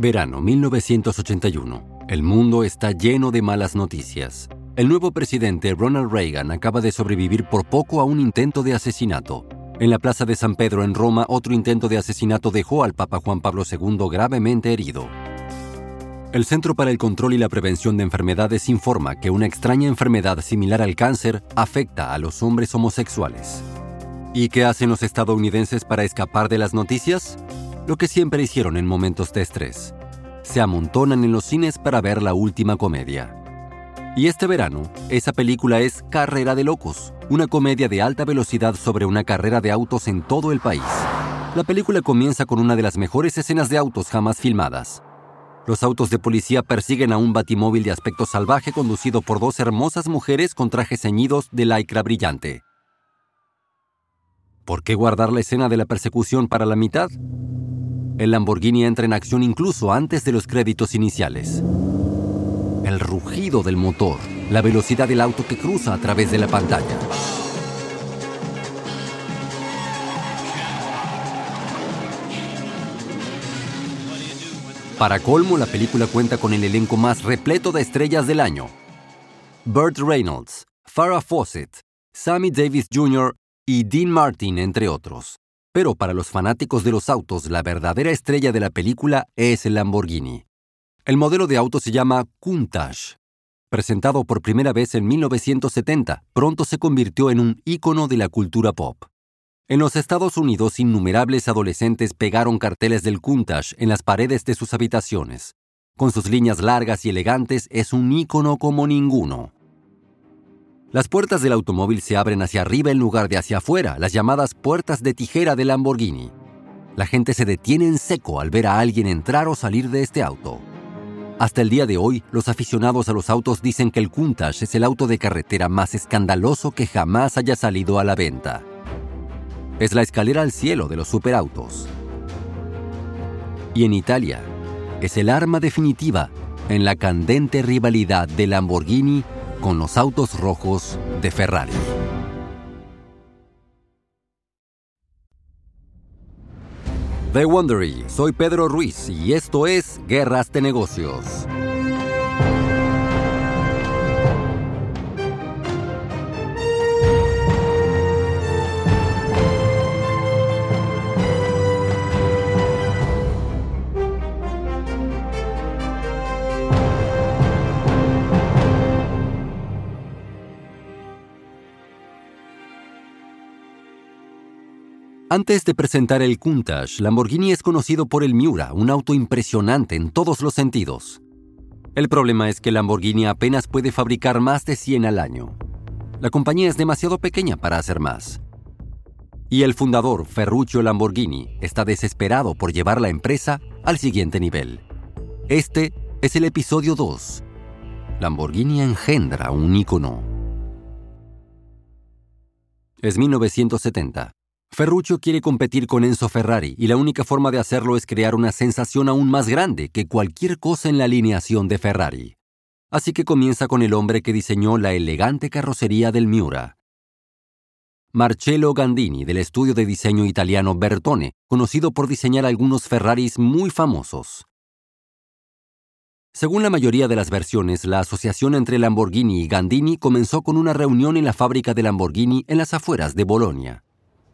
Verano 1981. El mundo está lleno de malas noticias. El nuevo presidente Ronald Reagan acaba de sobrevivir por poco a un intento de asesinato. En la Plaza de San Pedro en Roma, otro intento de asesinato dejó al Papa Juan Pablo II gravemente herido. El Centro para el Control y la Prevención de Enfermedades informa que una extraña enfermedad similar al cáncer afecta a los hombres homosexuales. ¿Y qué hacen los estadounidenses para escapar de las noticias? Lo que siempre hicieron en momentos de estrés. Se amontonan en los cines para ver la última comedia. Y este verano, esa película es Carrera de Locos, una comedia de alta velocidad sobre una carrera de autos en todo el país. La película comienza con una de las mejores escenas de autos jamás filmadas. Los autos de policía persiguen a un batimóvil de aspecto salvaje conducido por dos hermosas mujeres con trajes ceñidos de lycra brillante. ¿Por qué guardar la escena de la persecución para la mitad? El Lamborghini entra en acción incluso antes de los créditos iniciales. El rugido del motor, la velocidad del auto que cruza a través de la pantalla. Para colmo, la película cuenta con el elenco más repleto de estrellas del año. Burt Reynolds, Farrah Fawcett, Sammy Davis Jr. y Dean Martin, entre otros. Pero para los fanáticos de los autos, la verdadera estrella de la película es el Lamborghini. El modelo de auto se llama Countach. Presentado por primera vez en 1970, pronto se convirtió en un ícono de la cultura pop. En los Estados Unidos, innumerables adolescentes pegaron carteles del Countach en las paredes de sus habitaciones. Con sus líneas largas y elegantes, es un ícono como ninguno. Las puertas del automóvil se abren hacia arriba en lugar de hacia afuera, las llamadas puertas de tijera del Lamborghini. La gente se detiene en seco al ver a alguien entrar o salir de este auto. Hasta el día de hoy, los aficionados a los autos dicen que el Countach es el auto de carretera más escandaloso que jamás haya salido a la venta. Es la escalera al cielo de los superautos. Y en Italia, es el arma definitiva en la candente rivalidad de Lamborghini con los autos rojos de Ferrari. The Wondery, soy Pedro Ruiz y esto es Guerras de Negocios. Antes de presentar el Countach, Lamborghini es conocido por el Miura, un auto impresionante en todos los sentidos. El problema es que Lamborghini apenas puede fabricar más de 100 al año. La compañía es demasiado pequeña para hacer más. Y el fundador, Ferruccio Lamborghini, está desesperado por llevar la empresa al siguiente nivel. Este es el episodio 2. Lamborghini engendra un ícono. Es 1970. Ferruccio quiere competir con Enzo Ferrari y la única forma de hacerlo es crear una sensación aún más grande que cualquier cosa en la alineación de Ferrari. Así que comienza con el hombre que diseñó la elegante carrocería del Miura. Marcello Gandini, del estudio de diseño italiano Bertone, conocido por diseñar algunos Ferraris muy famosos. Según la mayoría de las versiones, la asociación entre Lamborghini y Gandini comenzó con una reunión en la fábrica de Lamborghini en las afueras de Bolonia.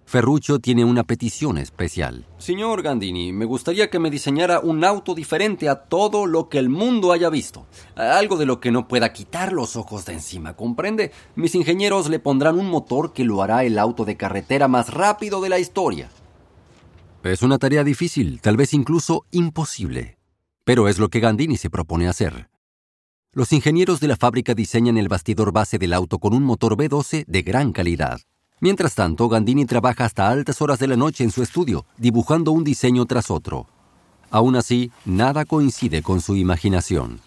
Ferruccio tiene una petición especial. Señor Gandini, me gustaría que me diseñara un auto diferente a todo lo que el mundo haya visto. Algo de lo que no pueda quitar los ojos de encima, ¿comprende? Mis ingenieros le pondrán un motor que lo hará el auto de carretera más rápido de la historia. Es una tarea difícil, tal vez incluso imposible. Pero es lo que Gandini se propone hacer. Los ingenieros de la fábrica diseñan el bastidor base del auto con un motor B12 de gran calidad. Mientras tanto, Gandini trabaja hasta altas horas de la noche en su estudio, dibujando un diseño tras otro. Aún así, nada coincide con su imaginación.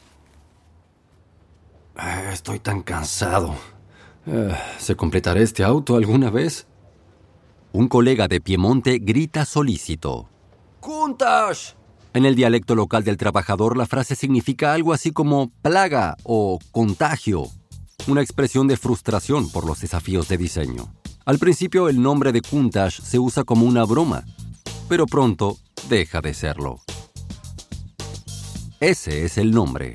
Ah, estoy tan cansado. Ah, ¿Se completará este auto alguna vez? Un colega de Piemonte grita solícito. ¡Juntas! En el dialecto local del trabajador, la frase significa algo así como plaga o contagio, una expresión de frustración por los desafíos de diseño. Al principio el nombre de Countach se usa como una broma, pero pronto deja de serlo. Ese es el nombre.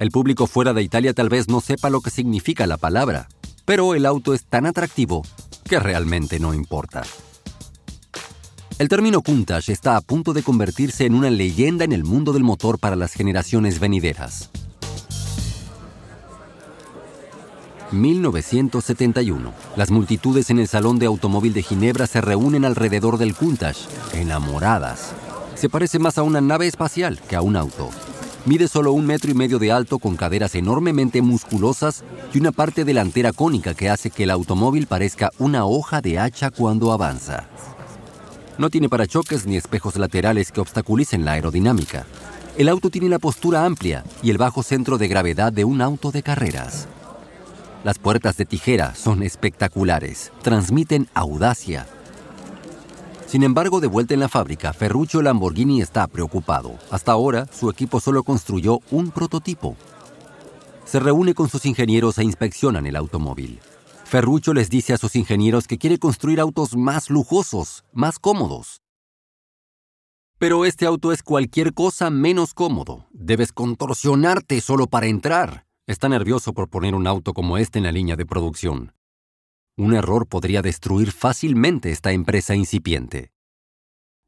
El público fuera de Italia tal vez no sepa lo que significa la palabra, pero el auto es tan atractivo que realmente no importa. El término Countach está a punto de convertirse en una leyenda en el mundo del motor para las generaciones venideras. 1971. Las multitudes en el Salón de Automóvil de Ginebra se reúnen alrededor del Countach, enamoradas. Se parece más a una nave espacial que a un auto. Mide solo un metro y medio de alto con caderas enormemente musculosas y una parte delantera cónica que hace que el automóvil parezca una hoja de hacha cuando avanza. No tiene parachoques ni espejos laterales que obstaculicen la aerodinámica. El auto tiene la postura amplia y el bajo centro de gravedad de un auto de carreras. Las puertas de tijera son espectaculares, transmiten audacia. Sin embargo, de vuelta en la fábrica, Ferruccio Lamborghini está preocupado. Hasta ahora, su equipo solo construyó un prototipo. Se reúne con sus ingenieros e inspeccionan el automóvil. Ferruccio les dice a sus ingenieros que quiere construir autos más lujosos, más cómodos. Pero este auto es cualquier cosa menos cómodo. Debes contorsionarte solo para entrar. Está nervioso por poner un auto como este en la línea de producción. Un error podría destruir fácilmente esta empresa incipiente.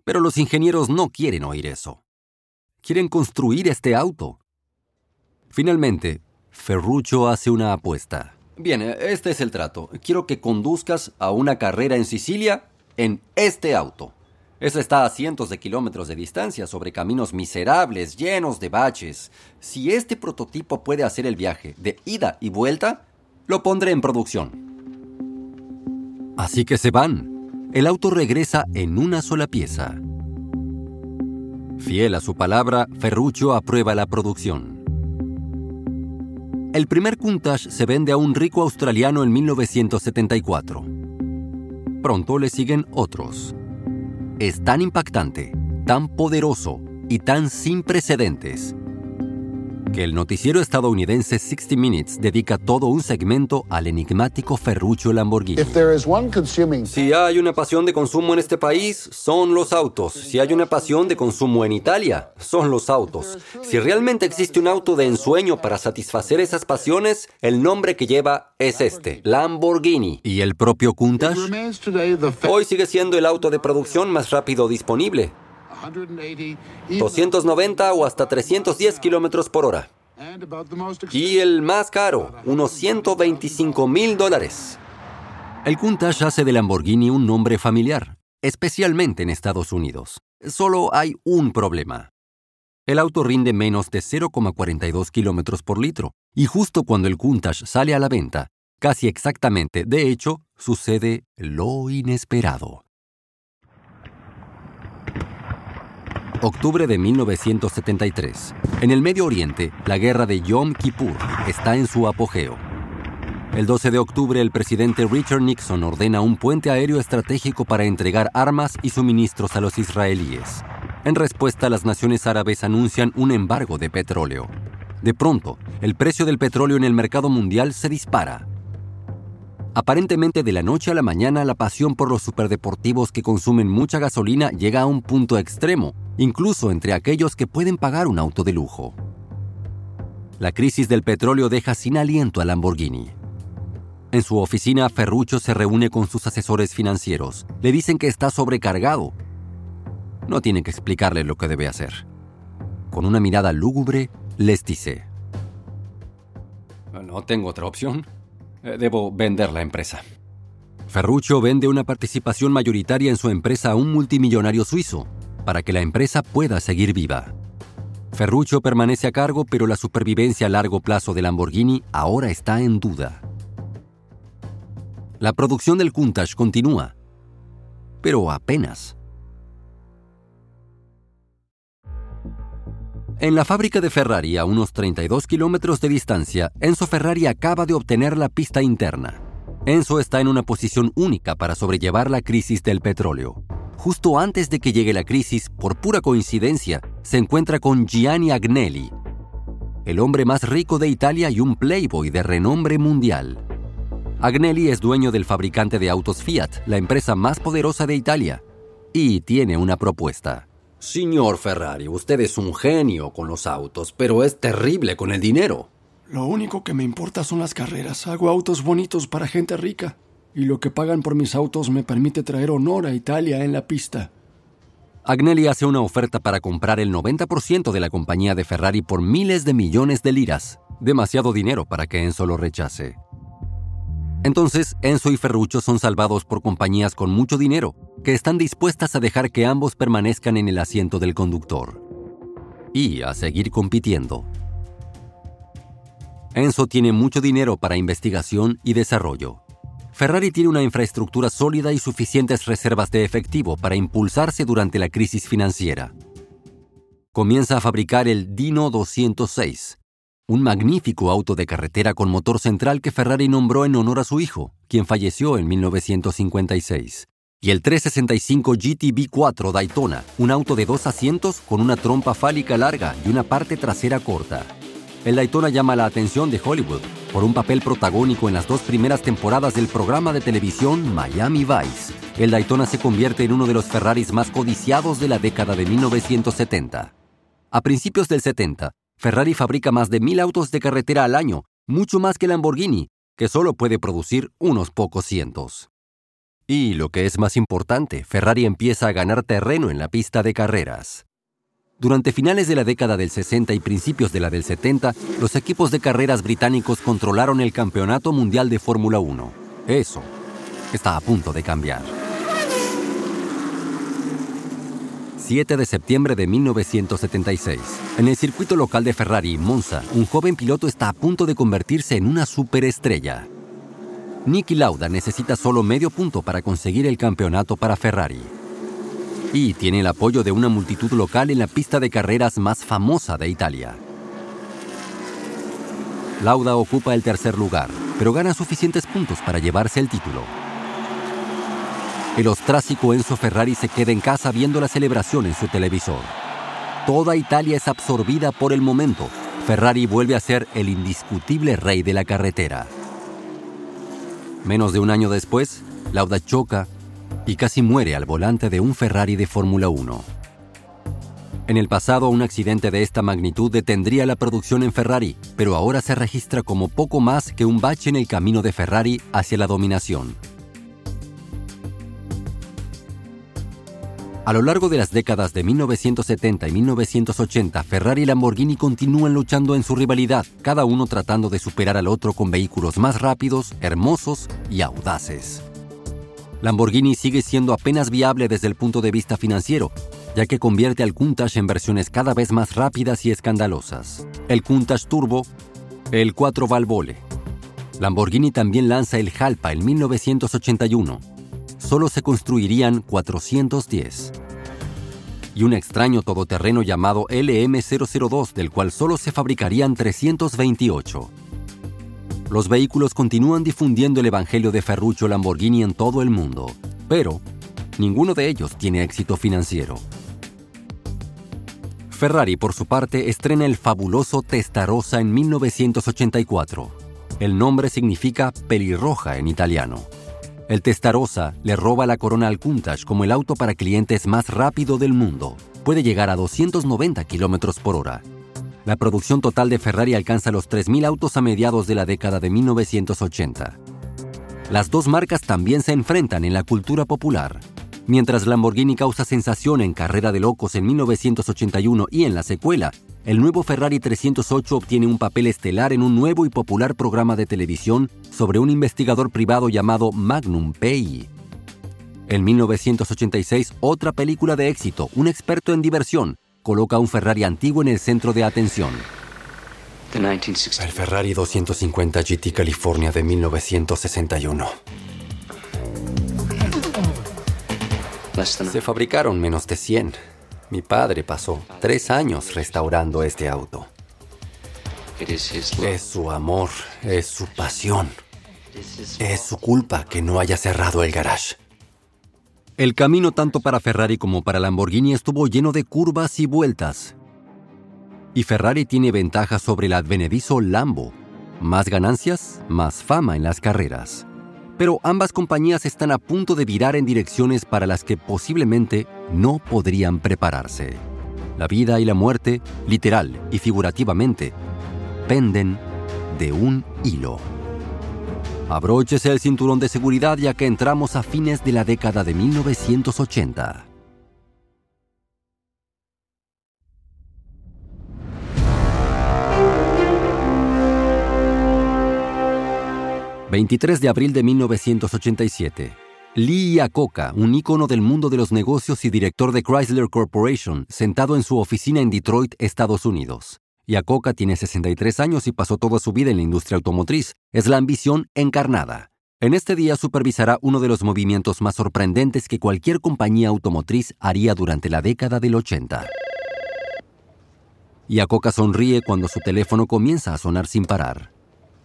Pero los ingenieros no quieren oír eso. Quieren construir este auto. Finalmente, Ferruccio hace una apuesta. Bien, este es el trato. Quiero que conduzcas a una carrera en Sicilia en este auto. Ese está a cientos de kilómetros de distancia sobre caminos miserables, llenos de baches. Si este prototipo puede hacer el viaje de ida y vuelta, lo pondré en producción. Así que se van. El auto regresa en una sola pieza. Fiel a su palabra, Ferruccio aprueba la producción. El primer Countach se vende a un rico australiano en 1974. Pronto le siguen otros es tan impactante, tan poderoso y tan sin precedentes que el noticiero estadounidense 60 Minutes dedica todo un segmento al enigmático Ferruccio Lamborghini. Si hay una pasión de consumo en este país, son los autos. Si hay una pasión de consumo en Italia, son los autos. Si realmente existe un auto de ensueño para satisfacer esas pasiones, el nombre que lleva es este, Lamborghini. ¿Y el propio Countach? Hoy sigue siendo el auto de producción más rápido disponible. 290 o hasta 310 kilómetros por hora. Y el más caro, unos 125 mil dólares. El Countach hace de Lamborghini un nombre familiar, especialmente en Estados Unidos. Solo hay un problema. El auto rinde menos de 0,42 kilómetros por litro, y justo cuando el Countach sale a la venta, casi exactamente, de hecho, sucede lo inesperado. Octubre de 1973. En el Medio Oriente, la guerra de Yom Kippur está en su apogeo. El 12 de octubre, el presidente Richard Nixon ordena un puente aéreo estratégico para entregar armas y suministros a los israelíes. En respuesta, las naciones árabes anuncian un embargo de petróleo. De pronto, el precio del petróleo en el mercado mundial se dispara. Aparentemente de la noche a la mañana la pasión por los superdeportivos que consumen mucha gasolina llega a un punto extremo, incluso entre aquellos que pueden pagar un auto de lujo. La crisis del petróleo deja sin aliento a Lamborghini. En su oficina, Ferruccio se reúne con sus asesores financieros. Le dicen que está sobrecargado. No tienen que explicarle lo que debe hacer. Con una mirada lúgubre, les dice, No tengo otra opción. Eh, debo vender la empresa. Ferruccio vende una participación mayoritaria en su empresa a un multimillonario suizo para que la empresa pueda seguir viva. Ferruccio permanece a cargo, pero la supervivencia a largo plazo de Lamborghini ahora está en duda. La producción del Countach continúa, pero apenas. En la fábrica de Ferrari, a unos 32 kilómetros de distancia, Enzo Ferrari acaba de obtener la pista interna. Enzo está en una posición única para sobrellevar la crisis del petróleo. Justo antes de que llegue la crisis, por pura coincidencia, se encuentra con Gianni Agnelli, el hombre más rico de Italia y un playboy de renombre mundial. Agnelli es dueño del fabricante de autos Fiat, la empresa más poderosa de Italia, y tiene una propuesta. Señor Ferrari, usted es un genio con los autos, pero es terrible con el dinero. Lo único que me importa son las carreras. Hago autos bonitos para gente rica. Y lo que pagan por mis autos me permite traer honor a Italia en la pista. Agnelli hace una oferta para comprar el 90% de la compañía de Ferrari por miles de millones de liras. Demasiado dinero para que Enzo lo rechace. Entonces, Enzo y Ferruccio son salvados por compañías con mucho dinero, que están dispuestas a dejar que ambos permanezcan en el asiento del conductor. Y a seguir compitiendo. Enzo tiene mucho dinero para investigación y desarrollo. Ferrari tiene una infraestructura sólida y suficientes reservas de efectivo para impulsarse durante la crisis financiera. Comienza a fabricar el Dino 206, un magnífico auto de carretera con motor central que Ferrari nombró en honor a su hijo, quien falleció en 1956, y el 365 GTB4 Daytona, un auto de dos asientos con una trompa fálica larga y una parte trasera corta. El Daytona llama la atención de Hollywood por un papel protagónico en las dos primeras temporadas del programa de televisión Miami Vice. El Daytona se convierte en uno de los Ferraris más codiciados de la década de 1970. A principios del 70, Ferrari fabrica más de mil autos de carretera al año, mucho más que Lamborghini, que solo puede producir unos pocos cientos. Y lo que es más importante, Ferrari empieza a ganar terreno en la pista de carreras. Durante finales de la década del 60 y principios de la del 70, los equipos de carreras británicos controlaron el Campeonato Mundial de Fórmula 1. Eso está a punto de cambiar. 7 de septiembre de 1976. En el circuito local de Ferrari, Monza, un joven piloto está a punto de convertirse en una superestrella. Niki Lauda necesita solo medio punto para conseguir el campeonato para Ferrari y tiene el apoyo de una multitud local en la pista de carreras más famosa de Italia. Lauda ocupa el tercer lugar, pero gana suficientes puntos para llevarse el título. El ostrácico Enzo Ferrari se queda en casa viendo la celebración en su televisor. Toda Italia es absorbida por el momento. Ferrari vuelve a ser el indiscutible rey de la carretera. Menos de un año después, Lauda choca y casi muere al volante de un Ferrari de Fórmula 1. En el pasado, un accidente de esta magnitud detendría la producción en Ferrari, pero ahora se registra como poco más que un bache en el camino de Ferrari hacia la dominación. A lo largo de las décadas de 1970 y 1980, Ferrari y Lamborghini continúan luchando en su rivalidad, cada uno tratando de superar al otro con vehículos más rápidos, hermosos y audaces. Lamborghini sigue siendo apenas viable desde el punto de vista financiero, ya que convierte al Countach en versiones cada vez más rápidas y escandalosas. El Countach Turbo, el 4 Valvole. Lamborghini también lanza el Jalpa en 1981. Solo se construirían 410. Y un extraño todoterreno llamado LM002, del cual solo se fabricarían 328. Los vehículos continúan difundiendo el Evangelio de Ferruccio Lamborghini en todo el mundo, pero ninguno de ellos tiene éxito financiero. Ferrari, por su parte, estrena el fabuloso Testarossa en 1984. El nombre significa pelirroja en italiano. El Testarossa le roba la corona al Countach como el auto para clientes más rápido del mundo. Puede llegar a 290 km por hora la producción total de Ferrari alcanza los 3.000 autos a mediados de la década de 1980. Las dos marcas también se enfrentan en la cultura popular. Mientras Lamborghini causa sensación en Carrera de Locos en 1981 y en la secuela, el nuevo Ferrari 308 obtiene un papel estelar en un nuevo y popular programa de televisión sobre un investigador privado llamado Magnum PI. En 1986, otra película de éxito, Un experto en diversión, coloca un Ferrari antiguo en el centro de atención. El Ferrari 250 GT California de 1961. Se fabricaron menos de 100. Mi padre pasó tres años restaurando este auto. Es su amor, es su pasión. Es su culpa que no haya cerrado el garage. El camino tanto para Ferrari como para Lamborghini estuvo lleno de curvas y vueltas. Y Ferrari tiene ventaja sobre el advenedizo Lambo. Más ganancias, más fama en las carreras. Pero ambas compañías están a punto de virar en direcciones para las que posiblemente no podrían prepararse. La vida y la muerte, literal y figurativamente, penden de un hilo. Abróchese el cinturón de seguridad ya que entramos a fines de la década de 1980. 23 de abril de 1987. Lee Iacocca, un ícono del mundo de los negocios y director de Chrysler Corporation, sentado en su oficina en Detroit, Estados Unidos. Iacocca tiene 63 años y pasó toda su vida en la industria automotriz. Es la ambición encarnada. En este día supervisará uno de los movimientos más sorprendentes que cualquier compañía automotriz haría durante la década del 80. Iacocca sonríe cuando su teléfono comienza a sonar sin parar.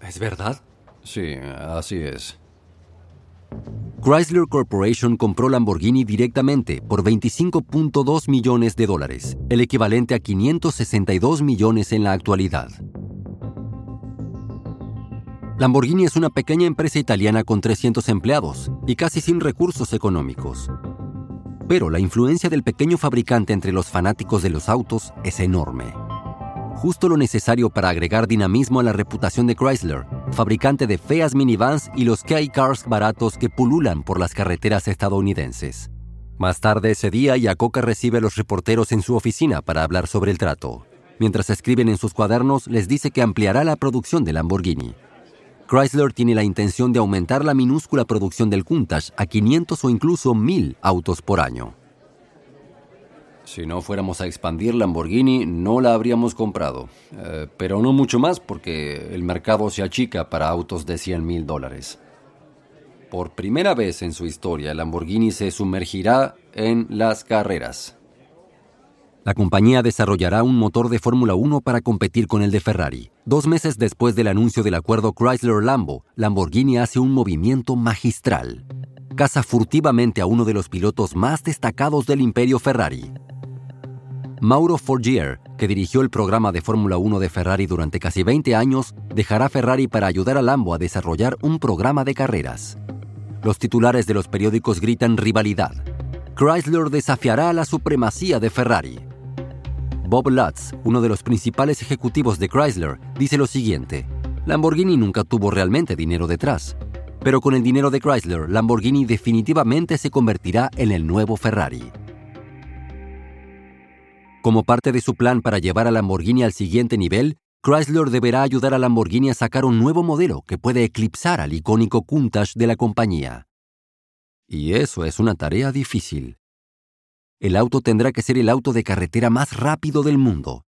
¿Es verdad? Sí, así es. Chrysler Corporation compró Lamborghini directamente por 25.2 millones de dólares, el equivalente a 562 millones en la actualidad. Lamborghini es una pequeña empresa italiana con 300 empleados y casi sin recursos económicos. Pero la influencia del pequeño fabricante entre los fanáticos de los autos es enorme justo lo necesario para agregar dinamismo a la reputación de Chrysler, fabricante de feas minivans y los K-Cars baratos que pululan por las carreteras estadounidenses. Más tarde ese día, Yacoca recibe a los reporteros en su oficina para hablar sobre el trato. Mientras escriben en sus cuadernos, les dice que ampliará la producción de Lamborghini. Chrysler tiene la intención de aumentar la minúscula producción del Countach a 500 o incluso 1000 autos por año. Si no fuéramos a expandir Lamborghini, no la habríamos comprado. Eh, pero no mucho más porque el mercado se achica para autos de 100 mil dólares. Por primera vez en su historia, Lamborghini se sumergirá en las carreras. La compañía desarrollará un motor de Fórmula 1 para competir con el de Ferrari. Dos meses después del anuncio del acuerdo Chrysler-Lambo, Lamborghini hace un movimiento magistral. Caza furtivamente a uno de los pilotos más destacados del imperio Ferrari, Mauro Forgier, que dirigió el programa de Fórmula 1 de Ferrari durante casi 20 años, dejará Ferrari para ayudar a Lambo a desarrollar un programa de carreras. Los titulares de los periódicos gritan rivalidad. Chrysler desafiará la supremacía de Ferrari. Bob Lutz, uno de los principales ejecutivos de Chrysler, dice lo siguiente. Lamborghini nunca tuvo realmente dinero detrás. Pero con el dinero de Chrysler, Lamborghini definitivamente se convertirá en el nuevo Ferrari. Como parte de su plan para llevar a Lamborghini al siguiente nivel, Chrysler deberá ayudar a Lamborghini a sacar un nuevo modelo que puede eclipsar al icónico Countach de la compañía. Y eso es una tarea difícil. El auto tendrá que ser el auto de carretera más rápido del mundo.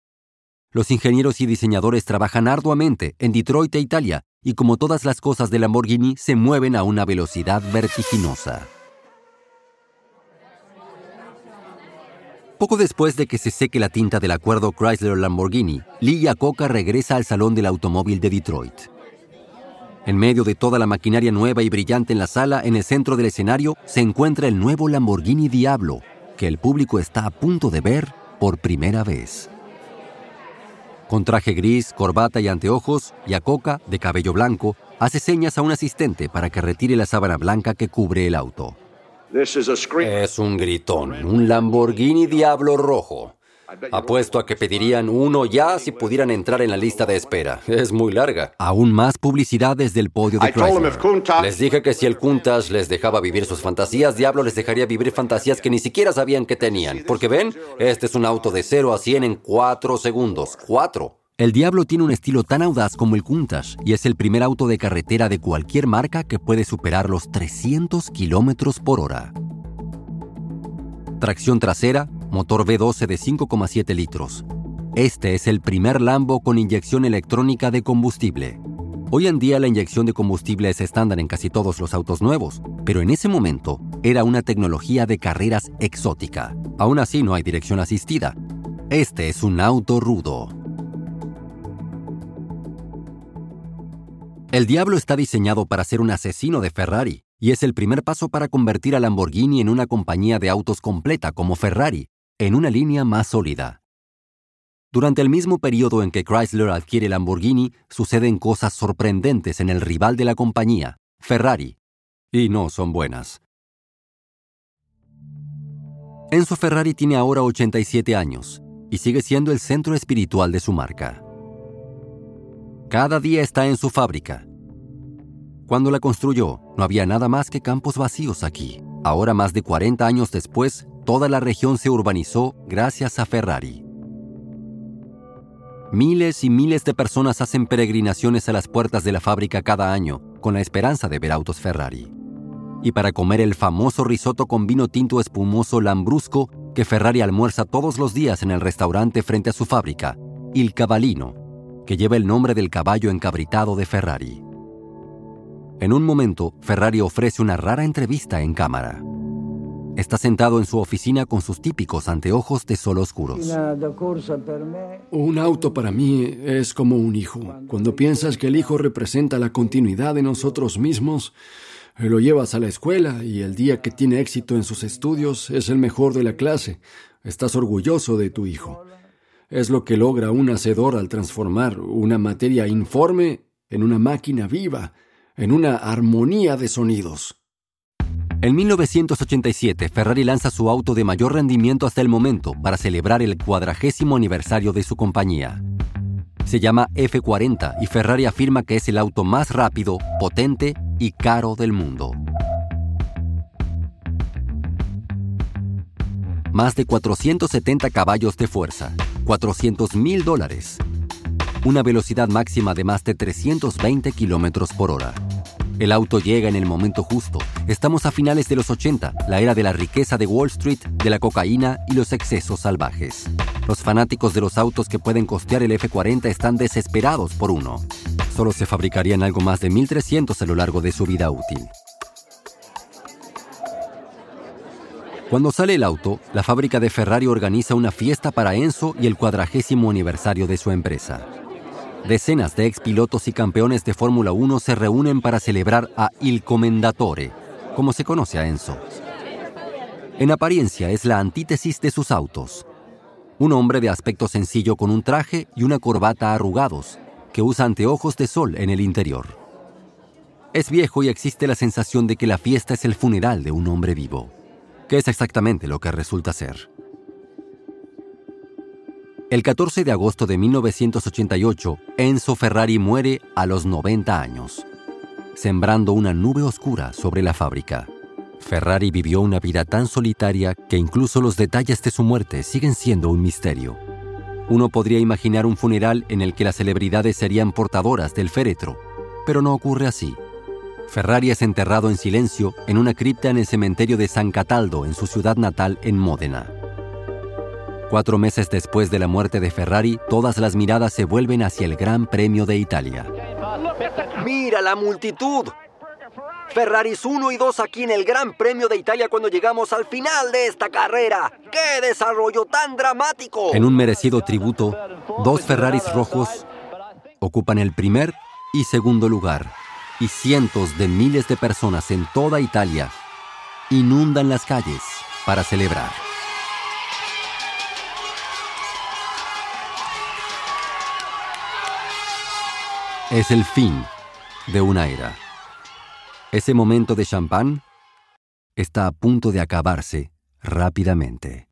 Los ingenieros y diseñadores trabajan arduamente en Detroit e Italia y como todas las cosas de Lamborghini se mueven a una velocidad vertiginosa. Poco después de que se seque la tinta del acuerdo Chrysler-Lamborghini, Lee Iacocca regresa al Salón del Automóvil de Detroit. En medio de toda la maquinaria nueva y brillante en la sala, en el centro del escenario, se encuentra el nuevo Lamborghini Diablo, que el público está a punto de ver por primera vez. Con traje gris, corbata y anteojos, Iacocca, de cabello blanco, hace señas a un asistente para que retire la sábana blanca que cubre el auto. Es un gritón, un Lamborghini Diablo Rojo. Apuesto a que pedirían uno ya si pudieran entrar en la lista de espera. Es muy larga. Aún más publicidad desde el podio de Chrysler. Les dije que si el Countach les dejaba vivir sus fantasías, Diablo les dejaría vivir fantasías que ni siquiera sabían que tenían. Porque ven, este es un auto de 0 a 100 en 4 segundos. 4. El Diablo tiene un estilo tan audaz como el Countach y es el primer auto de carretera de cualquier marca que puede superar los 300 kilómetros por hora. Tracción trasera, motor V12 de 5,7 litros. Este es el primer Lambo con inyección electrónica de combustible. Hoy en día la inyección de combustible es estándar en casi todos los autos nuevos, pero en ese momento era una tecnología de carreras exótica. Aún así no hay dirección asistida. Este es un auto rudo. El Diablo está diseñado para ser un asesino de Ferrari y es el primer paso para convertir a Lamborghini en una compañía de autos completa como Ferrari, en una línea más sólida. Durante el mismo periodo en que Chrysler adquiere Lamborghini, suceden cosas sorprendentes en el rival de la compañía, Ferrari. Y no son buenas. Enzo Ferrari tiene ahora 87 años y sigue siendo el centro espiritual de su marca. Cada día está en su fábrica. Cuando la construyó, no había nada más que campos vacíos aquí. Ahora, más de 40 años después, toda la región se urbanizó gracias a Ferrari. Miles y miles de personas hacen peregrinaciones a las puertas de la fábrica cada año con la esperanza de ver autos Ferrari. Y para comer el famoso risotto con vino tinto espumoso Lambrusco que Ferrari almuerza todos los días en el restaurante frente a su fábrica, Il Cavallino, que lleva el nombre del caballo encabritado de Ferrari. En un momento, Ferrari ofrece una rara entrevista en cámara. Está sentado en su oficina con sus típicos anteojos de sol oscuros. Un auto para mí es como un hijo. Cuando piensas que el hijo representa la continuidad de nosotros mismos, lo llevas a la escuela y el día que tiene éxito en sus estudios es el mejor de la clase. Estás orgulloso de tu hijo. Es lo que logra un hacedor al transformar una materia informe en una máquina viva, en una armonía de sonidos. En 1987, Ferrari lanza su auto de mayor rendimiento hasta el momento para celebrar el cuadragésimo aniversario de su compañía. Se llama F40 y Ferrari afirma que es el auto más rápido, potente y caro del mundo. Más de 470 caballos de fuerza, 400 mil dólares. Una velocidad máxima de más de 320 kilómetros por hora. El auto llega en el momento justo. Estamos a finales de los 80, la era de la riqueza de Wall Street, de la cocaína y los excesos salvajes. Los fanáticos de los autos que pueden costear el F40 están desesperados por uno. Solo se fabricarían algo más de 1.300 a lo largo de su vida útil. Cuando sale el auto, la fábrica de Ferrari organiza una fiesta para Enzo y el cuadragésimo aniversario de su empresa. Decenas de expilotos y campeones de Fórmula 1 se reúnen para celebrar a Il Commendatore, como se conoce a Enzo. En apariencia es la antítesis de sus autos. Un hombre de aspecto sencillo con un traje y una corbata arrugados, que usa anteojos de sol en el interior. Es viejo y existe la sensación de que la fiesta es el funeral de un hombre vivo que es exactamente lo que resulta ser. El 14 de agosto de 1988, Enzo Ferrari muere a los 90 años, sembrando una nube oscura sobre la fábrica. Ferrari vivió una vida tan solitaria que incluso los detalles de su muerte siguen siendo un misterio. Uno podría imaginar un funeral en el que las celebridades serían portadoras del féretro, pero no ocurre así. Ferrari es enterrado en silencio en una cripta en el cementerio de San Cataldo, en su ciudad natal, en Módena. Cuatro meses después de la muerte de Ferrari, todas las miradas se vuelven hacia el Gran Premio de Italia. ¡Mira la multitud! Ferraris 1 y 2 aquí en el Gran Premio de Italia cuando llegamos al final de esta carrera. ¡Qué desarrollo tan dramático! En un merecido tributo, dos Ferraris rojos ocupan el primer y segundo lugar y cientos de miles de personas en toda Italia inundan las calles para celebrar. Es el fin de una era. Ese momento de champán está a punto de acabarse rápidamente.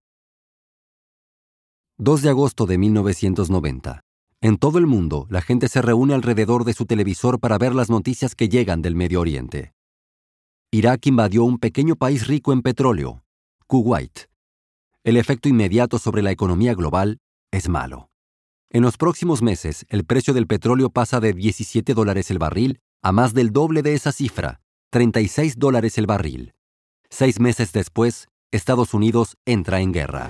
2 de agosto de 1990. En todo el mundo, la gente se reúne alrededor de su televisor para ver las noticias que llegan del Medio Oriente. Irak invadió un pequeño país rico en petróleo, Kuwait. El efecto inmediato sobre la economía global es malo. En los próximos meses, el precio del petróleo pasa de 17 dólares el barril a más del doble de esa cifra, 36 dólares el barril. Seis meses después, Estados Unidos entra en guerra.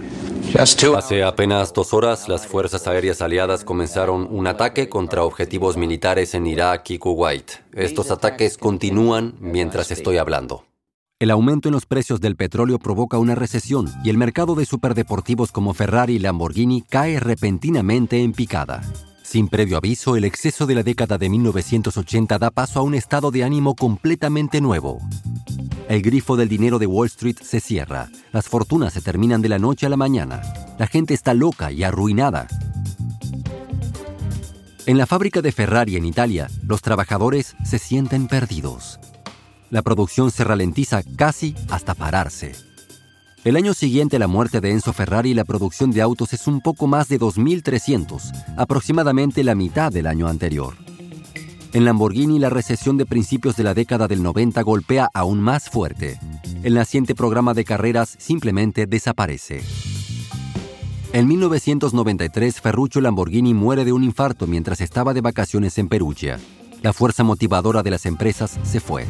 Hace apenas dos horas, las fuerzas aéreas aliadas comenzaron un ataque contra objetivos militares en Irak y Kuwait. Estos ataques continúan mientras estoy hablando. El aumento en los precios del petróleo provoca una recesión y el mercado de superdeportivos como Ferrari y Lamborghini cae repentinamente en picada. Sin previo aviso, el exceso de la década de 1980 da paso a un estado de ánimo completamente nuevo. El grifo del dinero de Wall Street se cierra. Las fortunas se terminan de la noche a la mañana. La gente está loca y arruinada. En la fábrica de Ferrari en Italia, los trabajadores se sienten perdidos. La producción se ralentiza casi hasta pararse. El año siguiente la muerte de Enzo Ferrari, la producción de autos es un poco más de 2.300, aproximadamente la mitad del año anterior. En Lamborghini, la recesión de principios de la década del 90 golpea aún más fuerte. El naciente programa de carreras simplemente desaparece. En 1993, Ferruccio Lamborghini muere de un infarto mientras estaba de vacaciones en Perugia. La fuerza motivadora de las empresas se fue.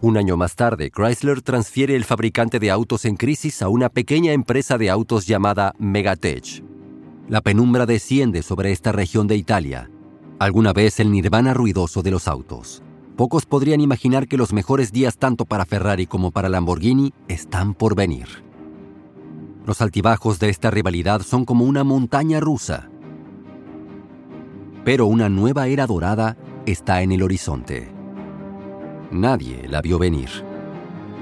Un año más tarde, Chrysler transfiere el fabricante de autos en crisis a una pequeña empresa de autos llamada Megatech. La penumbra desciende sobre esta región de Italia, alguna vez el nirvana ruidoso de los autos. Pocos podrían imaginar que los mejores días tanto para Ferrari como para Lamborghini están por venir. Los altibajos de esta rivalidad son como una montaña rusa. Pero una nueva era dorada está en el horizonte. Nadie la vio venir.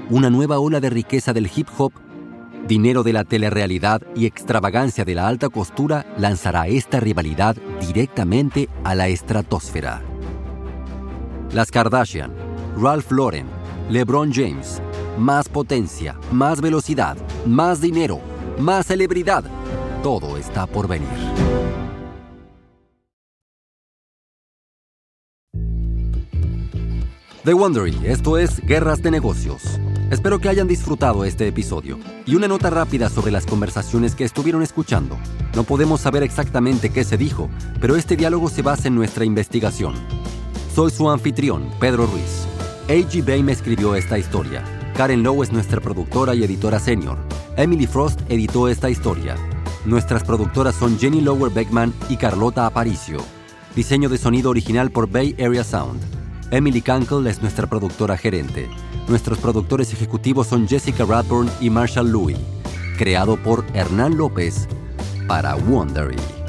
Una nueva ola de riqueza del hip hop, dinero de la telerrealidad y extravagancia de la alta costura lanzará esta rivalidad directamente a la estratosfera. Las Kardashian, Ralph Lauren, LeBron James, más potencia, más velocidad, más dinero, más celebridad. Todo está por venir. The Wondery, esto es Guerras de Negocios. Espero que hayan disfrutado este episodio. Y una nota rápida sobre las conversaciones que estuvieron escuchando. No podemos saber exactamente qué se dijo, pero este diálogo se basa en nuestra investigación. Soy su anfitrión, Pedro Ruiz. A.G. Bay me escribió esta historia. Karen Lowe es nuestra productora y editora senior. Emily Frost editó esta historia. Nuestras productoras son Jenny Lower Beckman y Carlota Aparicio. Diseño de sonido original por Bay Area Sound. Emily Cankle es nuestra productora gerente. Nuestros productores ejecutivos son Jessica Radburn y Marshall Louis. Creado por Hernán López para Wondery.